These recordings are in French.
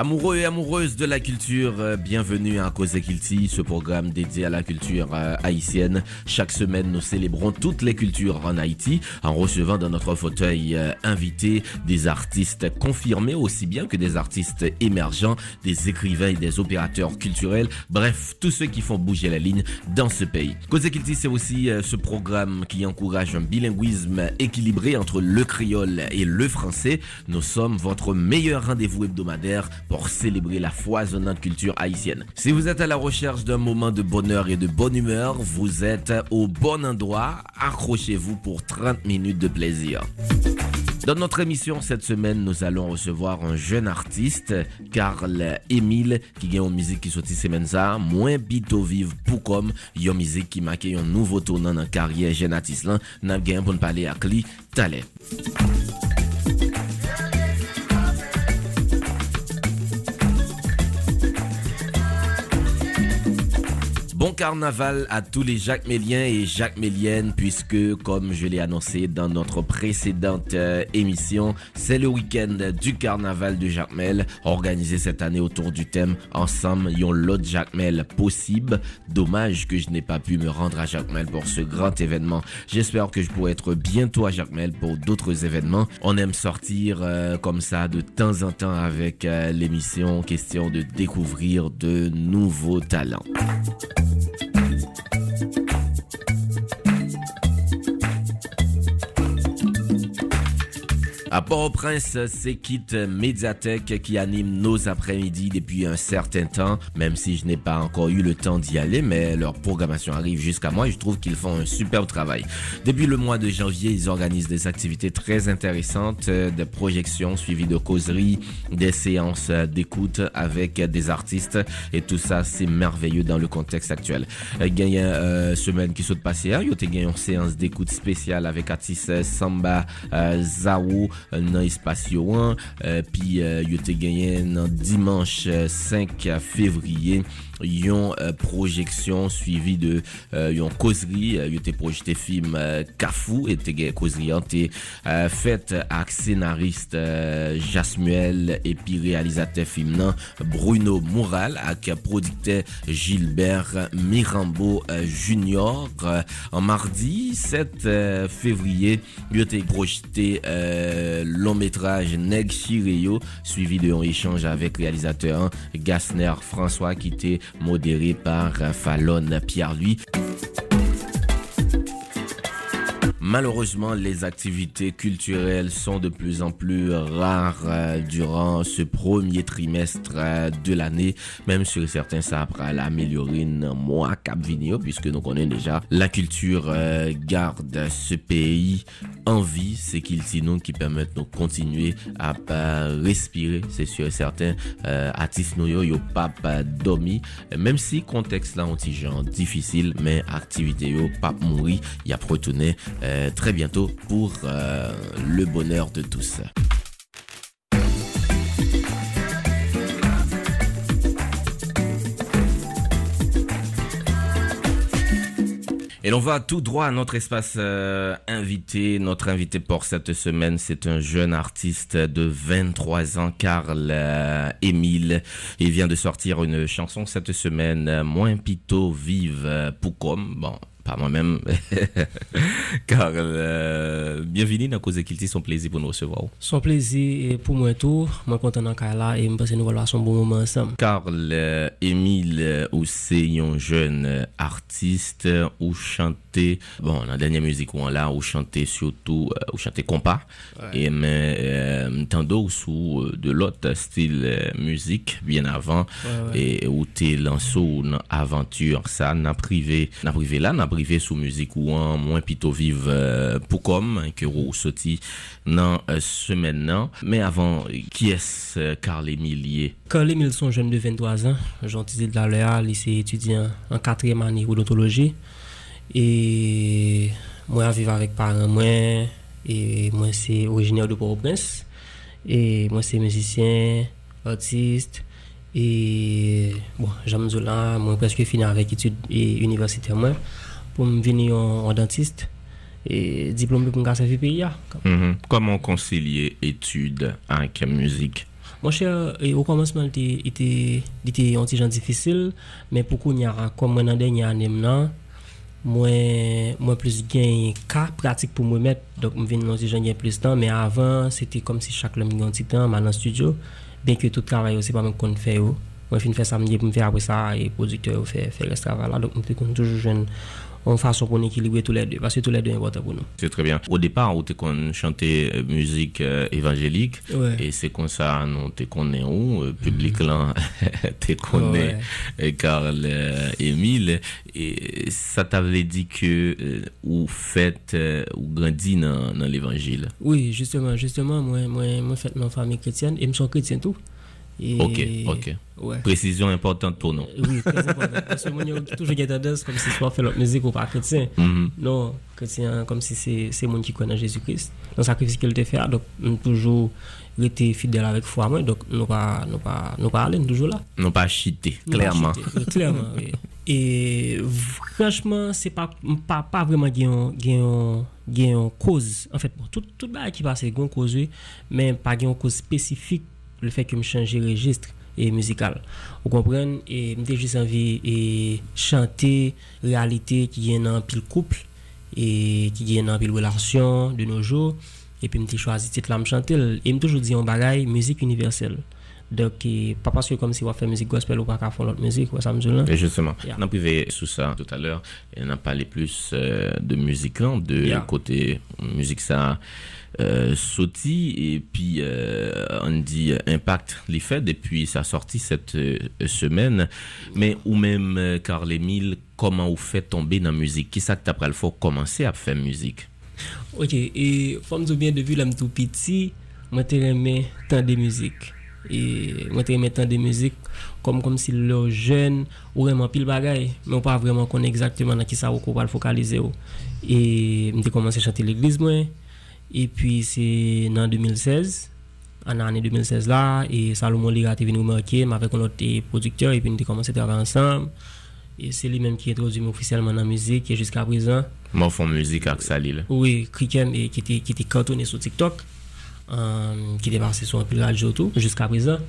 Amoureux et amoureuses de la culture, euh, bienvenue à Cause Kilti, ce programme dédié à la culture euh, haïtienne. Chaque semaine, nous célébrons toutes les cultures en Haïti en recevant dans notre fauteuil euh, invité des artistes confirmés aussi bien que des artistes émergents, des écrivains et des opérateurs culturels, bref, tous ceux qui font bouger la ligne dans ce pays. Cause Kilti, c'est aussi ce programme qui encourage un bilinguisme équilibré entre le créole et le français. Nous sommes votre meilleur rendez-vous hebdomadaire pour célébrer la foisonnante culture haïtienne. Si vous êtes à la recherche d'un moment de bonheur et de bonne humeur, vous êtes au bon endroit. Accrochez-vous pour 30 minutes de plaisir. Dans notre émission cette semaine, nous allons recevoir un jeune artiste, Karl Emile, qui gagne une musique qui sortit semaine ça, moins bito vive pour comme, une musique qui marque un nouveau tournant dans la carrière jeune artiste là, n'a gagné pour parler à Talent. Bon carnaval à tous les Jacques Méliens et Jacques Méliennes, puisque, comme je l'ai annoncé dans notre précédente euh, émission, c'est le week-end du carnaval de Jacques Mel, organisé cette année autour du thème Ensemble, yon l'autre Jacques Mel possible. Dommage que je n'ai pas pu me rendre à Jacques Mel pour ce grand événement. J'espère que je pourrai être bientôt à Jacques Mel pour d'autres événements. On aime sortir euh, comme ça de temps en temps avec euh, l'émission, question de découvrir de nouveaux talents. À Port-au-Prince, c'est Kit Médiathèque qui anime nos après-midi depuis un certain temps, même si je n'ai pas encore eu le temps d'y aller, mais leur programmation arrive jusqu'à moi et je trouve qu'ils font un superbe travail. Depuis le mois de janvier, ils organisent des activités très intéressantes, euh, des projections suivies de causeries, des séances d'écoute avec des artistes et tout ça, c'est merveilleux dans le contexte actuel. Il y a euh, semaine qui saute passée, il y a une séance d'écoute spéciale avec artiste Samba euh, Zawo nan espasyo an pi yo te genyen nan dimanche 5 fevriye yon euh, projection suivi de euh, yon causerie. Euh, yon projeté film Kafou et te causerie ak scénariste Jasmuel et puis réalisateur film nan Bruno Moural ak producteur Gilbert Mirambo Junior. En mardi 7 février yon te projeté long métrage Neg Chireyo suivi de échange avec réalisateur Gassner François qui était modéré par Fallon Pierre-Louis. Malheureusement, les activités culturelles sont de plus en plus rares euh, durant ce premier trimestre euh, de l'année, même sur certains ça après l'améliorer mois cap puisque nous connaissons déjà la culture euh, garde ce pays en vie, c'est qu'il sinon qui permettent de continuer à respirer, c'est sûr et certain, artistes nous yo pas dormi, même si contexte là anti genre difficile, mais activité yo pas mourir, y a retourné très bientôt pour euh, le bonheur de tous. Et l'on va tout droit à notre espace euh, invité. Notre invité pour cette semaine, c'est un jeune artiste de 23 ans, Karl Émile. Il vient de sortir une chanson cette semaine, Moins pito vive Poucom. Bon, moi-même. Car euh, bienvenue dans Cause Kilti, son plaisir pour nous recevoir. Son plaisir pour moi tout. Moi content dans là et me pense nous avoir un bon moment ensemble. Carl euh, Émile euh, ou c'est un jeune artiste ou chanter bon la dernière musique où on là ou chanter surtout ou chanter compas et mais tant d'autres sous de l'autre style musique bien avant et où t'es lancé une aventure ça n'a privé n'a privé là n'a privé sous musique ou en moins plutôt vive pour comme que vous sorti dans semaine nan. Mais avant qui est Carl Emile Carl Emile son jeune de 23 ans de la lycée étudiant en quatrième année odontologie. Et moi vivre avec parents moi et moi c'est originaire de Port-au-Prince. Et moi, c'est musicien, artiste. Et bon, j'aime là, moi, presque fini avec études universitaires, moi, pour me venir en, dentiste et diplômé pour me le pays. Mm Comment concilier études avec musique? Mon cher, au commencement, c'était un petit difficile, mais pour qu'on y a, comme moi, dans la dernière année, moi, moi plus gain cas pratique pour me mettre, donc je viens de j'ai plus de temps, mais avant, c'était comme si chaque homme un petit temps, dans le studio, bien que tout le travail aussi, pas même qu'on fait. Moi, je fais ça, je me après ça, et producteur fait, le travail donc je suis toujours jeune en façon qu'on équilibre tous les deux, parce que tous les deux sont importants pour nous. C'est très bien. Au départ, on qu'on chantait euh, musique euh, évangélique, et c'est comme ça, nous te connaît où, euh, public là, te connaît, Carl Émile, et ça t'avait dit que vous faites, ou grandit dans, dans l'évangile. Oui, justement, justement, moi, moi, moi, fait ma famille chrétienne, et je tout. Ok, ok. Précision importante pour nous. Oui, très importante. Parce que moi, j'ai toujours des tendance comme si soit fait la musique ou pas chrétien. Mm-hmm. Non, chrétien, comme si c'est le monde qui connaît Jésus-Christ. Dans le sacrifice qu'il a fait, donc, nous toujours été fidèles avec foi, donc, nous pas, nous pas, nous pas aller, toujours là. Nous pas chiter, clairement. clairement, oui. Et franchement, c'est pas, pas, pas vraiment une cause. En fait, tout, tout le qui passe, c'est une cause, mais pas une cause spécifique le fait que me changer registre et musical. Vous comprenez Et j'ai juste envie et chanter réalité qui est dans pile couple et qui est dans pile relation de nos jours et puis me choisi titre là me chanter et me toujours dit en bagaille musique universelle. Donc, pas parce que comme si on fait musique gospel ou pas qu'à faire l'autre musique, me Et justement, on a privé sous ça tout à l'heure, on a parlé plus euh, de musique de côté musique ça euh, et puis euh, on dit euh, Impact les fait depuis sa sortie cette semaine. Mais ou même Carl Emile, comment vous faites tomber dans la musique? Qui ça que t'as le faut commencer à faire musique? Ok, et comme tu bien depuis l'âme tout petit, moi aimé tant de musique. Et moi aimé tant de musique comme comme si le jeune ou vraiment pile bagaille, mais on pas vraiment connaître exactement dans qui ça ou va focaliser. Et j'ai commencé à chanter l'église moi. Et puis c'est en 2016, en l'année 2016 là, et Salomon Lira est venu remarquer, avec un autre producteur, et puis nous avons commencé à travailler ensemble. Et c'est lui-même qui introduit officiellement dans la musique, et jusqu'à présent. Moi, font musique avec Salil. Oui, Krikem, qui était, qui était cantonné sur TikTok, um, ki te pase sou anpil radyo tou, jiska prezan.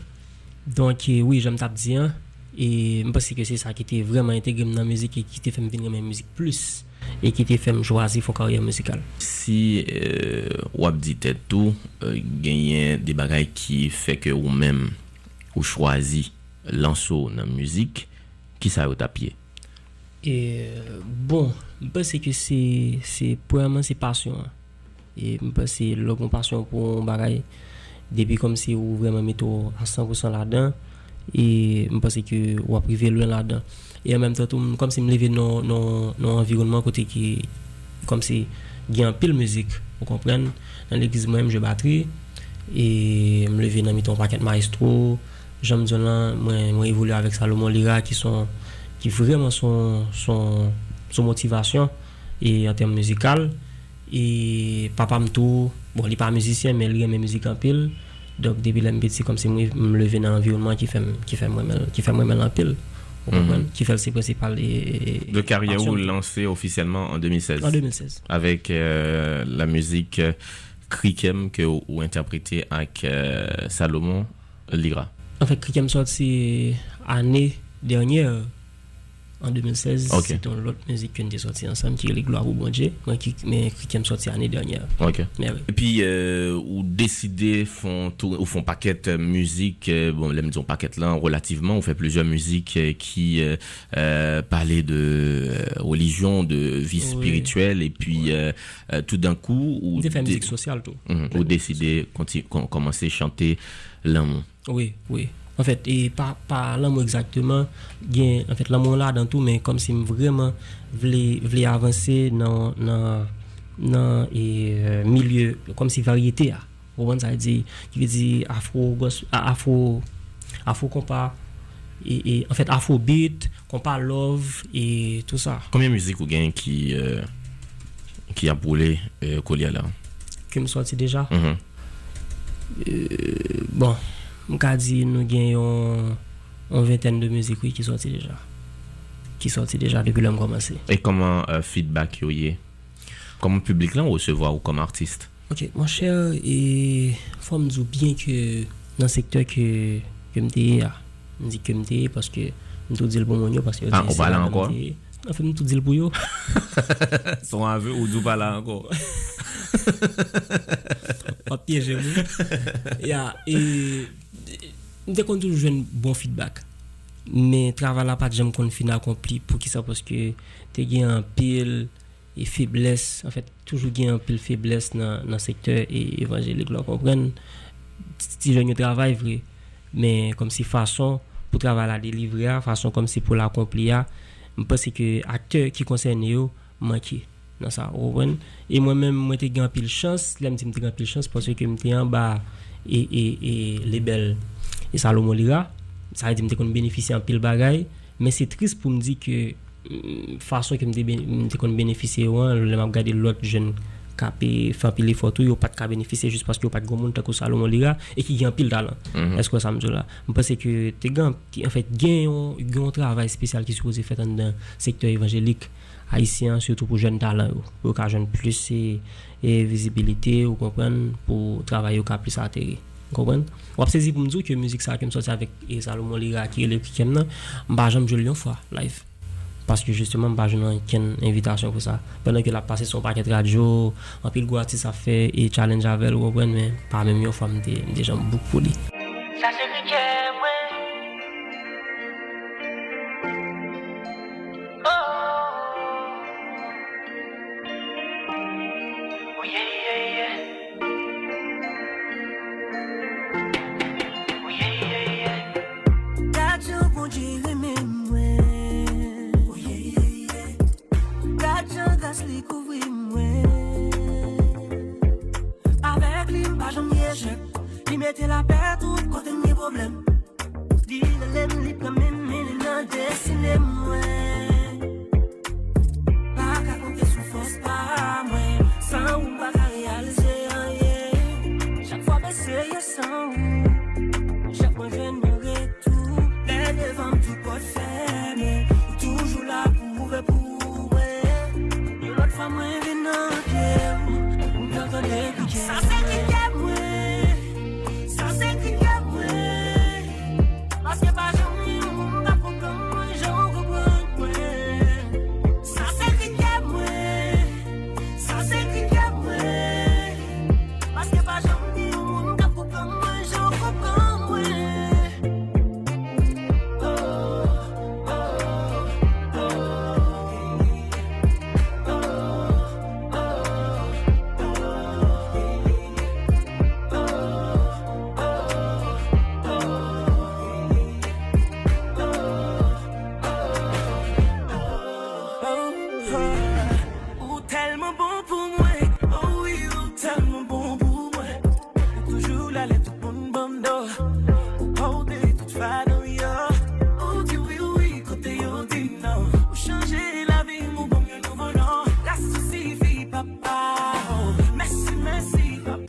Donk, oui, jom tap diyan, e mpase ke se sa ki te vreman integrem nan müzik, e ki te fem vinre men müzik plus, e ki te fem jwazi fon karyan müzikal. Si euh, wap di tet tou, euh, genyen de bagay ki feke ou men ou chwazi lanso nan müzik, ki sa yo tapye? E bon, mpase ke se, se, pouèman se pasyon an. Et je pense c'est la passion pour un bagage depuis comme si vous vraiment mettez à 100% là-dedans. Et je pense que on va priver loin là-dedans. Et en même temps comme si me lever dans dans environnement côté qui comme si il y a un pile musique vous comprenez? Dans l'église moi-même je batterie et me lever dans ton paquet maestro. J'aime là moi moi évoluer avec Salomon Lira qui sont qui vraiment son motivation. Et en termes musical et papa me tout bon il n'est pas musicien mais il aime la musique en pile donc, depuis le c'est comme si je me levais dans l'environnement qui fait, qui fait moi qui fait moi en pile. Mm qui fait le principal et, Le carrière ou lancé officiellement en 2016. En 2016. Avec euh, la musique euh, Krikem que vous interprétez avec euh, Salomon Lira. En fait, Krikem sorti année dernière en 2016. C'est une autre musique qu'on a sorti ensemble qui est les Gloires au bon Dieu, mais qui, est sorti l'année dernière. Et puis, euh, ou décider font ou font paquet musique, euh, bon, les disons paquet là, relativement, on fait plusieurs musiques euh, qui euh, parlaient de religion, de vie spirituelle, et puis tout d'un coup, ou fait musique sociale tout. Mhm. ou décider commencer à chanter l'amour. Oui, oui. En fait, et pas, pas l'amour exactement, bien, en fait, l'amour là dans tout, mais comme si vraiment voulais, voulais avancer dans, dans, dans et, euh, milieu, comme si variété, vous ça dit, qui veut dire afro, afro, afro compas, et, et, en fait, afro beat, compas love, et tout ça. Combien de musique vous gagnez qui, euh, qui a brûlé euh, Colia là? Qui me sorti déjà? Mm Bon, mwen ka di nou gen yon yon venten de müzik wè ki sorti deja. Ki sorti deja depi lèm komanse. E koman feedback yo ye? Koman publik lan ou se vwa ou kom artiste? Ok, mwen chè, fòm nou bien ke nan sektèr ke mte ye ya. Mwen di ke mte ye paske mwen tou di l bon moun yo paske. An, ou pala anko? An, fè mwen tou di l pou yo. Son avè ou dou pala anko? Pa piye jè mwen. Ya, e... Mwen te kon toujou jwen bon feedback. Men travala pat jem kon fin akompli pou ki sa poske te gen an pil e febles, En fèt toujou gen an pil febles nan, nan sektor e evanjelik lò kompren. Ti jen yo travay vre, men kom si fason pou travala delivre a, fason kom si pou l'akompli a, mpase ke akteur ki konsen yo manke nan sa. Owen. E mwen men mwen te gen an pil chans, lèm ti te gen an pil chans poske te an ba... E, e, e lebel e Salomon Lira. Sa di mte kon benefisye an pil bagay, men se tris pou mdi ke mm, fason ke mte kon benefisye wan, lèm ap gade lot jen kape, fan pil li fotou, yo pat ka benefisye just paske yo pat gomoun tako sa lo mo li la, e ki gen pil talan. Esko sa m di la? M pase ke te gen, en fait, yon travay spesyal ki sou kose fet an den sektor evanjelik haisyen, surtout pou jen talan yo. Yo ka jen plus e vizibilite, yo kompren, pou travay yo ka plus ateri. Wap sezi pou mdou ki mouzik sa kem soti avik E Salomon Lira ki ele ki kem nan Mba jom jol yon fwa live Paske justement mba jounan ken invitasyon pou sa. Pendan ke la pase son paket radyo, anpil gwa ti sa fe e challenge avel ou wapwen men, pa men yo fwa mde jom bouk pou li. mette la pe tout kote mwen problem. Di nan lem li plamen, meni nan desine mwen.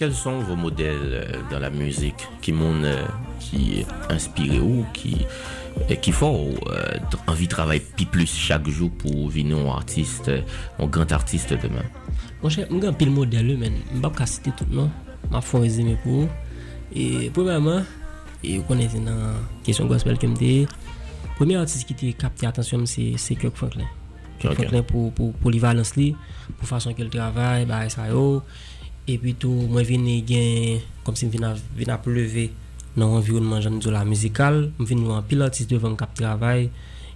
Quels sont vos modèles euh, dans la musique qui m'ont euh, qui inspiré ou qui euh, qui font envie de travailler plus chaque jour pour venir un artiste, un grand artiste demain Mwen chè, mwen gen pil model yo men, mbap ka site tout nan, ma fon rezime pou. E premèman, yo konese nan kesyon gospel kem de, premè artist ki te kapte atensyon se Kirk Franklin. Kirk Franklin pou li valans li, pou fason ke l travay, ba e sa yo, epi tou mwen vini gen kom si mwen vina pleve nan environman jan nou la mizikal mwen vini an pilatis devan kap travay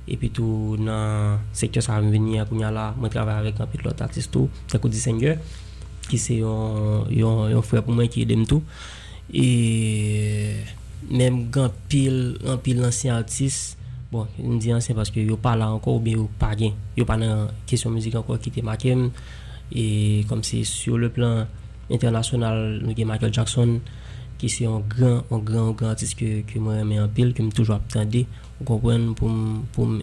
epi tou nan sektyo sa mwen vini akoun ya la mwen travay avèk an pilot artist tou tako disenye ki se yon, yon, yon fwe pou mwen ki edem tou e menm gen pil an pil lansyen artist bon, m di ansyen paske yo pa la anko ou bi yo pa gen yo pa nan kesyon mizik anko ki te makem e kom si sur le plan internasyonal nou gen Michael Jackson ki se yon gran, yon gran, yon gran artist ke mwen reme an pil, ke m toujwa ap tende ou kompwen pou m pou m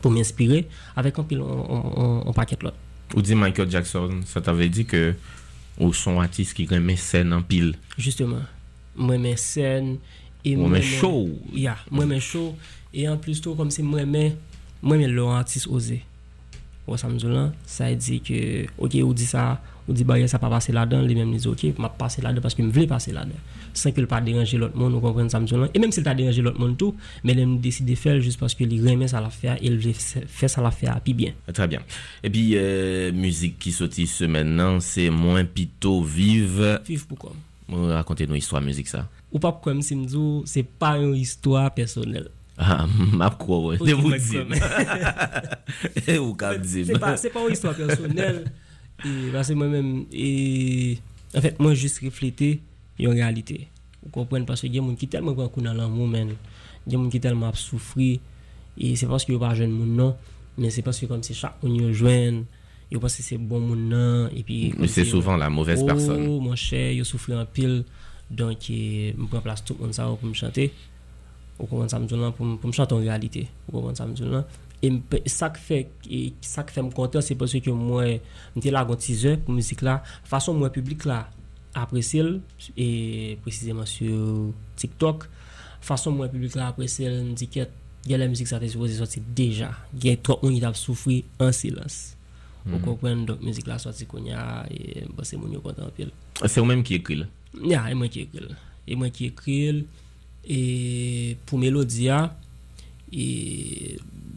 pou m inspire avek an pil, an paket lot Ou di Michael Jackson, sa t'ave di ke Ou son artiste qui remet scène en pile Justement. Moi, mes scènes. Et moi, mes show. Yeah, moi, mes show. Et en plus, tout comme si moi, mes, moi, mes artiste osé. Ou ça me dit ça dit que, ok, ou dit ça, ou dit, bah, ça pas passer là-dedans, les mêmes disent, ok, m'a passer là-dedans parce que me voulais passer là-dedans. Sans qu'il pas déranger l'autre monde, vous comprenez ça Et même s'il t'a dérangé l'autre monde tout, mais il décide de faire juste parce qu'il remet ça à faire, il fait ça à faire, puis bien. Très bien. Et puis, euh, musique qui sortit ce maintenant, c'est moins pito vive. Vive pourquoi? Racontez-nous histoire musique ça. Ou pas comme si me c'est pas une histoire personnelle. Ah, ma quoi, ouais. Vous. Et C'est pas, c'est pas une histoire personnelle. Et, parce que moi-même, et, en fait, moi, juste refléter une réalité. Vous comprenez? Parce que il y a des gens qui tellement grand dans l'amour, Il y a des gens qui tellement souffert. Et c'est parce que pas jeune monde, non. Mais c'est parce que comme c'est chaque on y rejoint, je pense que c'est bon monde, non. Et puis. Mais c'est souvent la mauvaise oh, personne. mon cher, je souffre en pile. Donc, je prends place tout le monde ça pour me chanter. Ça me dit pour, me chanter en réalité. Ça E sak fe, e, sak fe m konten, se pwese ke mwen mte la gontize pou mizik la. Fason mwen publik la apresil, e precizeman sur TikTok. Fason mwen publik la apresil, m di ket, gen la mizik sa te supose soti deja. Gen tro un it ap soufri an silans. Mm. Ou hmm. kompren, donk mizik la soti konya, e m basen moun yo konten apil. Se ou menm ki ekril? Ya, e mwen ki ekril. E mwen ki ekril, e pou melodia, e...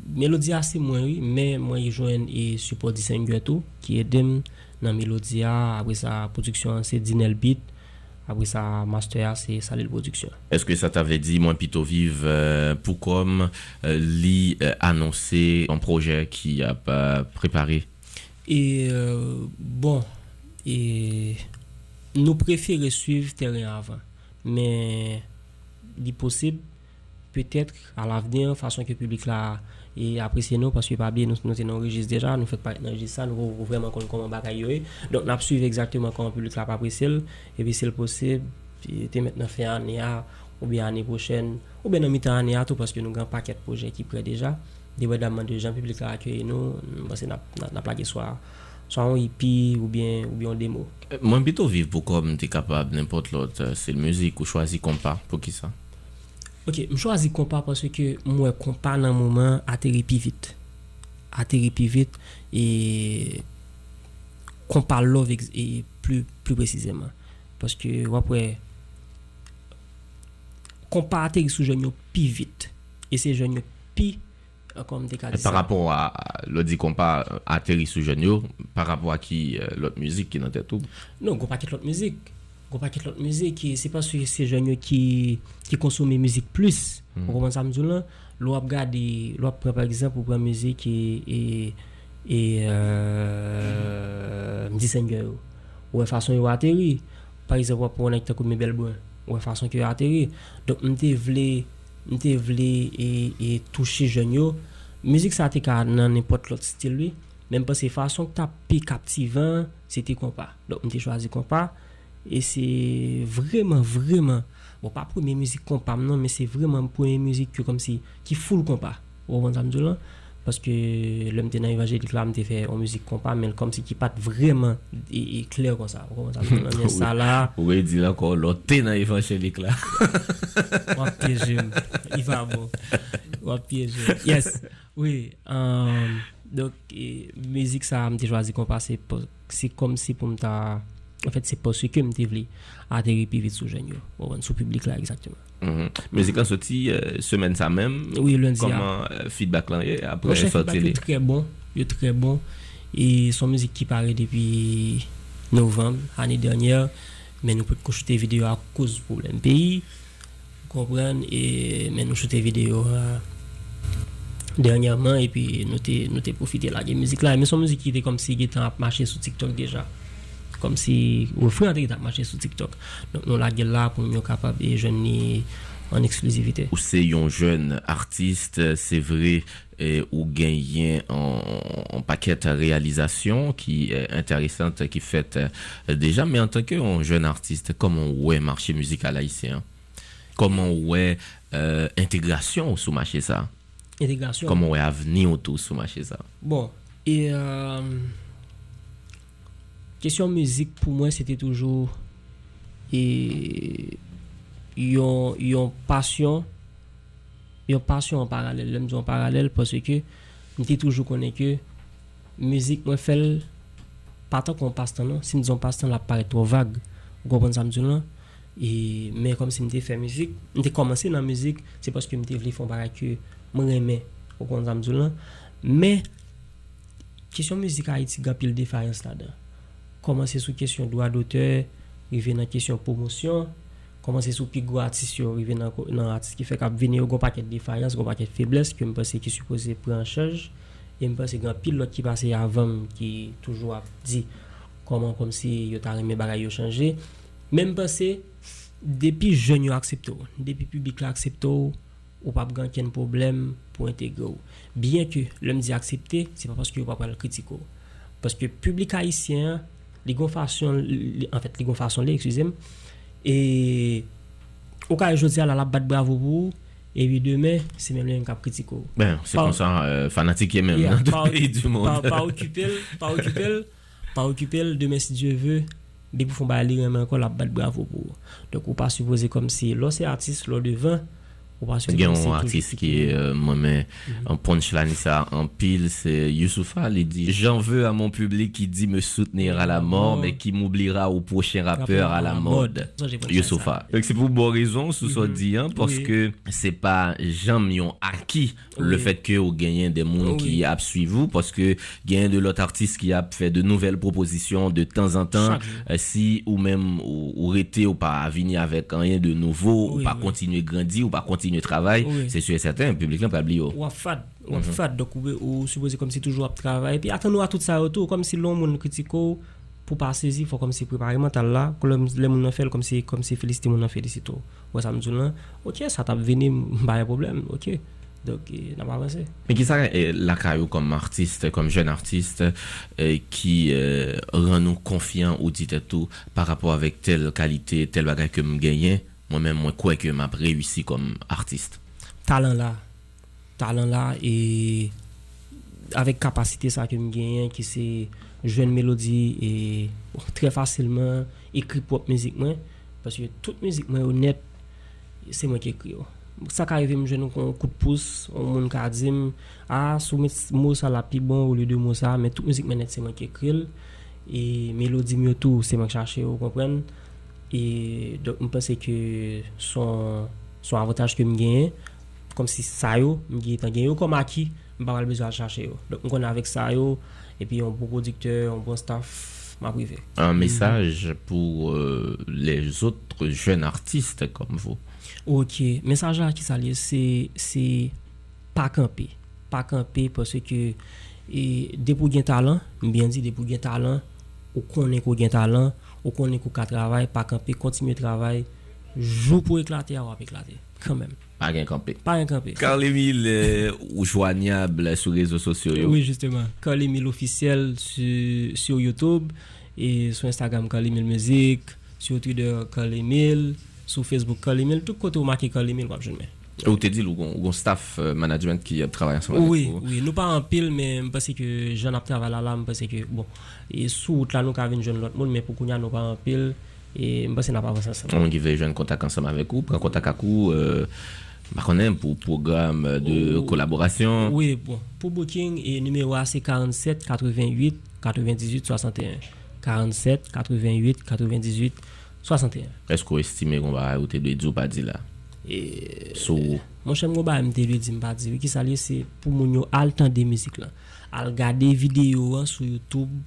Melodia se mwen wè, men mwen yi jwen e support disen gwetou, ki edem nan Melodia, apre sa produksyon se Dinel Beat, apre sa master se Salil Produksyon. Eske sa t'ave di mwen pito vive euh, pou kom euh, li euh, anonse an proje ki ap prepare? E bon, e... nous préférons suivre terrain avant. Mais il est possible, peut-être à l'avenir, façon que le public là et apprécier nous parce que pas bien nous nous sommes enregistrés déjà nous fait pas enregistrer ça nous voulons vraiment qu'on comment bagaille yo donc n'a suivre exactement comment public là pas apprécier et puis c'est le possible était maintenant fait année ou bien année prochaine ou bien en mi-temps année tout parce que nous grand paquet de projets qui prêt déjà. Des demandes de gens publics à accueillir nous parce que n'a n'a plaqué soir soit un hippie ou bien ou bien un démo. Euh, moi plutôt vivre pour comme tu es capable n'importe l'autre euh, c'est musique ou choisir compas pour qui ça? Ok, m chwazi kompa pwase ke mwen kompa nan mouman ateri pi vit. Ateri pi vit e kompa love e plus precizeman. Pwase ke wapwe kompa ateri sou jenyo pi vit. E se jenyo pi kom dekadisa. Par rapport a lodi kompa ateri sou jenyo, par rapport a ki lot müzik ki nan tetou? Non, kompa ki lot müzik. On paquet l'autre musique c'est pas que ces jeunes qui qui consomment musique plus. On commence à me dire là? L'on regarde l'on par exemple pour prendre musique et et et euh dit ou façon yo atterri par exemple pour on comme mes belles ou façon que atterri donc on voulait Mte vle e touche jen yo. Muzik sa te ka nan nepot lot stil li Menm pa se fason ki ta pi kaptivan Se te kompa Mte chwazi kompa E se vreman, vreman, bon pa premye müzik kompam nan, men se vreman premye müzik ki kom si, ki foul kompa, wawan zamdou lan, paske lèm te nan evanjelik la, m te fè an müzik kompam, men kom si ki pat vreman e kler kon sa, wawan zamdou lan, men sa la. Ouwe di la kon, lò te nan evanjelik la. Wap te jem, i va bon, wap te jem, yes, oui, um, donc, e, müzik sa m te jwazi kompa, se kom si pou m ta... En fait, c'est parce que je voulais atterrir plus vite sur jeune, sous le bon, public là, exactement. Mm-hmm. Musique en sortie, euh, semaine ça même. Oui, lundi. Ah. Comment euh, feedback là, après sortie Il est très bon, Il est très bon. Et son musique qui paraît depuis novembre, année dernière, mais nous pouvons shooter vidéo à cause du problème pays. Vous comprenez? Et, mais nous shooter vidéo euh, dernièrement, et puis nous avons profité de la musique là. Mais son musique qui était comme si il était marché sur TikTok déjà. Comme si ou frère qui marché sur TikTok. Donc nous la là pour nous capable de jeune en exclusivité. Ou c'est un jeune artiste, c'est vrai, ou gagné en, en paquet de réalisation qui est intéressante, qui fait euh, déjà, mais en tant que jeune artiste, comment ouais marché musical haïtien? Comment ouais euh, intégration sous marché ça? Intégration. Comment ouais avenir autour sous marché ça? Bon, et euh, question musique pour moi c'était toujours et yon yon passion passion en parallèle. Lèm di en parallèle parce que m'étais toujours connais que musique moi fait pas tant qu'on passe temps si nous on passe temps la paraît trop vague. Me et mais comme si m'étais fait musique m'étais commencé dans la musique c'est parce que m'étais voulu faire un que moi aimais comprenez ça me non? Mais question musique différence là-dedans komanse sou kesyon doa dote, rive nan kesyon promosyon, komanse sou pi go atis yo, rive nan, nan atis ki fek ap vini yo go paket defayans, go paket febles, ki mpase ki suppose pre an chaj, e mpase gen pil lot ki pase avam ki toujou ap di koman kom si yo tarime bagay yo chanje, men mpase depi jen yo aksepto, depi publik la aksepto, ou pas grand ken problème pour intégrer bien que l'homme dit accepter c'est pas parce que pas le critiquer parce que public haïtien li gon fasyon, en fèt, li gon fasyon li, eksuzem, e, ou ka e jodi ala la bat bravo pou, e bi demè, se mèm lè yon kap kritiko. Ben, se konsan fanatik yè mèm, nan tout peyi du moun. Pa okupel, pa okupel, pa okupel, demè si Diyo vè, dek pou fon ba li yon mè kon la bat bravo pou. Dok ou pa supose kom si, lò se artist, lò devan, ou pas Il y a supposer comme si un toujours artiste qui est, euh, moi, mais en punchline, ça, en pile, c'est Youssoufa, il dit, j'en veux à mon public qui dit me soutenir à la mort, mais qui m'oubliera au prochain rappeur à la mode. Youssoufa. Donc c'est pour bonne raison, sous ça dit, hein, parce Oui. que c'est pas jamais ont acquis le Oui. fait que vous gagnez des monde Oui. qui a suivi vous, parce que gagnez de l'autre artiste qui a fait de nouvelles propositions de temps en temps, euh, si ou même ou, ou rester ou pas venir avec rien de nouveau, ou oui. continuer grandir, ou travail, Oui. c'est sûr et certain, le public là pas oublier. ou à fad, ou à fad, donc ou, supposé comme si toujours à travail, puis attends-nous à tout ça autour, comme si l'on moun critique ou, pour pas saisir, faut comme si préparer mental là, que le le moun fait comme si comme si féliciter moun félicite ou. Ouais, ça me dit là, OK, ça t'a venu pas un problème, OK. Donc eh, n'a pas avancé. Mais qui ça la caillou comme artiste, comme jeune artiste, euh, qui euh, rend nous confiants ou dit tout par rapport avec telle qualité, tel bagage que me gagne, moi-même, moi, quoi que m'a réussi comme artiste. talent là. Talent là et avec capacité ça que me gagne qui c'est jeune mélodie et très facilement écrit propre musique moi. Parce que toute musique moi honnête c'est moi qui écris yo. ça qui arrive me jeune un coup de pouce on monde qui dit ah sous mot ça la plus bon au lieu de mot ça. Mais toute musique moi c'est moi qui écris. Et mélodie mieux tout c'est moi qui cherche vous comprenez? E do m pense ke son, son avantaj ke m genye, kom si sa yo, m genye tan genye yo kom aki, m pa mal bezwa chache yo. Dok m konen avek sa yo, epi yon bon produkteur, yon bon staff, ma prive. Un mhm. mesaj mm -hmm. pou euh, les autres jeunes artistes kom vou. Ok, mesaj la ki sa li, se pa kampe. Pa kampe parce ke depou gen talan, m bien di depou gen talan, ou konen ko gen talan, ou qu'on ka travail pas camper continuer travail joue pour éclater ou éclater quand même Pas rien campé. pas un camper Carl Emile, euh, ou joignable sur les réseaux sociaux. Oui, justement. Carl Emile officiel sur, sur YouTube et sur Instagram Carl Emile Musique, sur Twitter Carl Emile, sur Facebook Carl Emile, tout côté où marqué Carl Emile, je mets. Ou te dit, ou gon- ou staff euh, management qui a travaillé ensemble avec Oui, oui, nous pas en pile, mais je pense que j'en ai travaillé là, je pense que, bon, et sous route là, nous avons jeune l'autre monde, mais pour qu'on y a nous pas en pile, et je pense que nous pas avancé ensemble. On qui veut jeune contact ensemble avec vous, prend contact avec vous, euh, bah, qu'on aime pour programme de Oh. collaboration. Oui, bon, pour booking, et numéro A, c'est 47 88 98 61. 47 88 98 61. Est-ce qu'on estime qu'on va ajouter de dire ou pas dire Et Sous, Mon chèm gwa ba mte lui di mpa di, ki sa li se pou moun yo al tan de mizik lan. Al gade video an sou YouTube,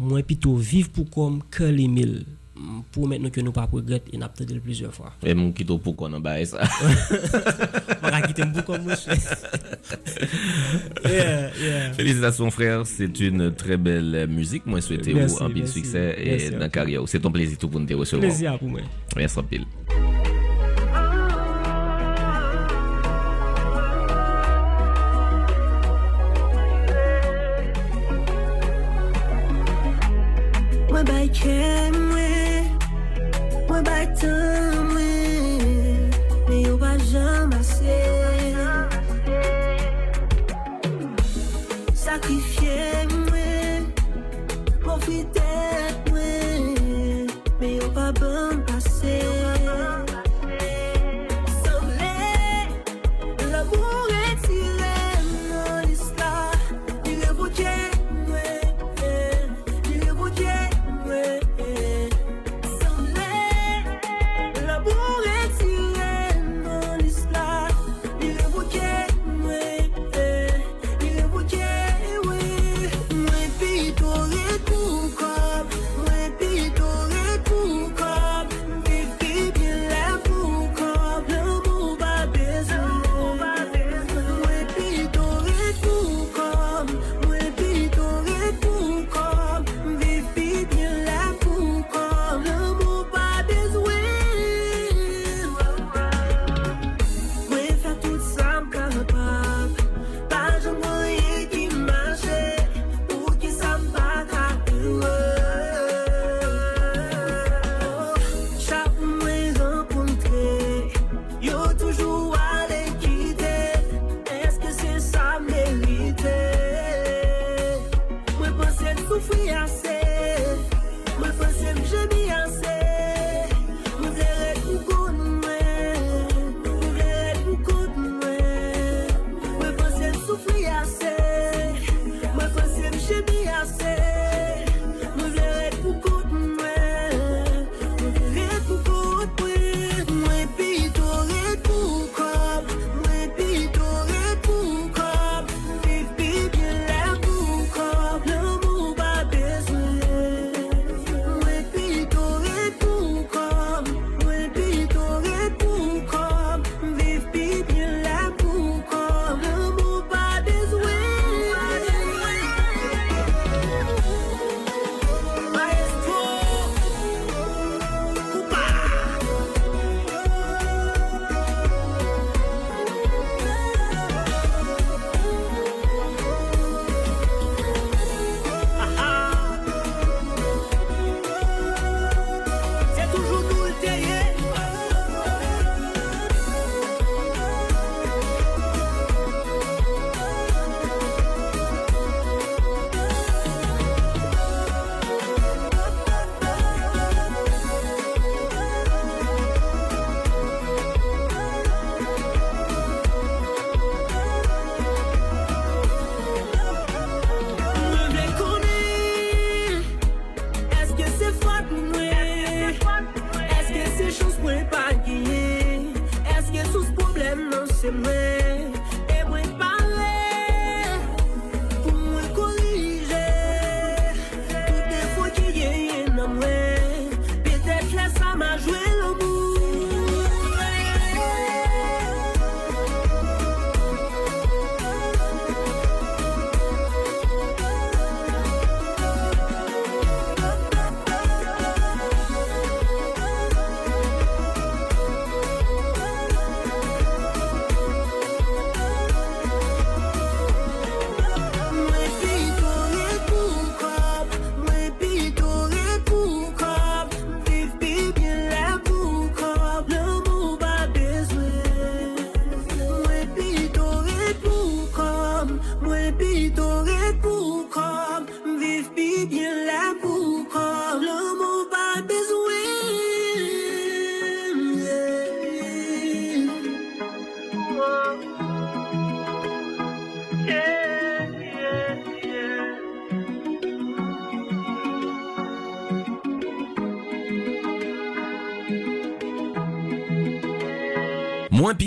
mwen pito viv pou kom ke li mil. Pou mèt nou ke nou pa progret, e nap te del plizye fwa. et mon qui pour qu'on en baille ça. Mwen akite mbou kom mwen chè. Yeah, yeah. Félicitations frère, c'est une très belle musique. Moi, souhaite Merci, vous un pile succès et ok. carrière. C'est ton plaisir tout pour nous te recevoir. Plezi a pou mwen. Merci un pile.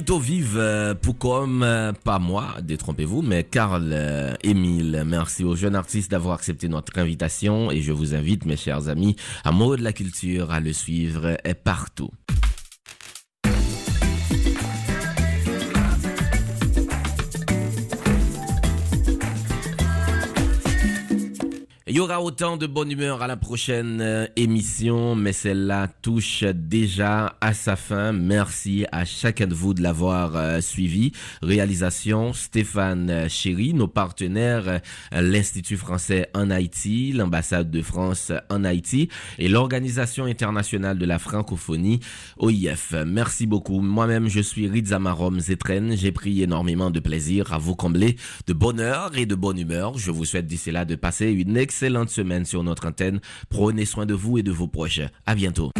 Pito vive euh, pour comme, euh, pas moi, détrompez-vous, mais Karl euh, Émile. Merci aux jeunes artistes d'avoir accepté notre invitation et je vous invite, mes chers amis, à Mot de la Culture, à le suivre partout. Il y aura autant de bonne humeur à la prochaine euh, émission, mais celle-là touche déjà à sa fin. Merci à chacun de vous de l'avoir euh, suivi. Réalisation Stéphane euh, Chéry, nos partenaires, l'Institut français en Haïti, l'ambassade de France en Haïti et l'Organisation internationale de la francophonie, OIF. Merci beaucoup. Moi-même, je suis Rizamarom Zetren. J'ai pris énormément de plaisir à vous combler de bonheur et de bonne humeur. Je vous souhaite d'ici là de passer une excellente semaine sur notre antenne. Prenez soin de vous et de vos proches. À bientôt.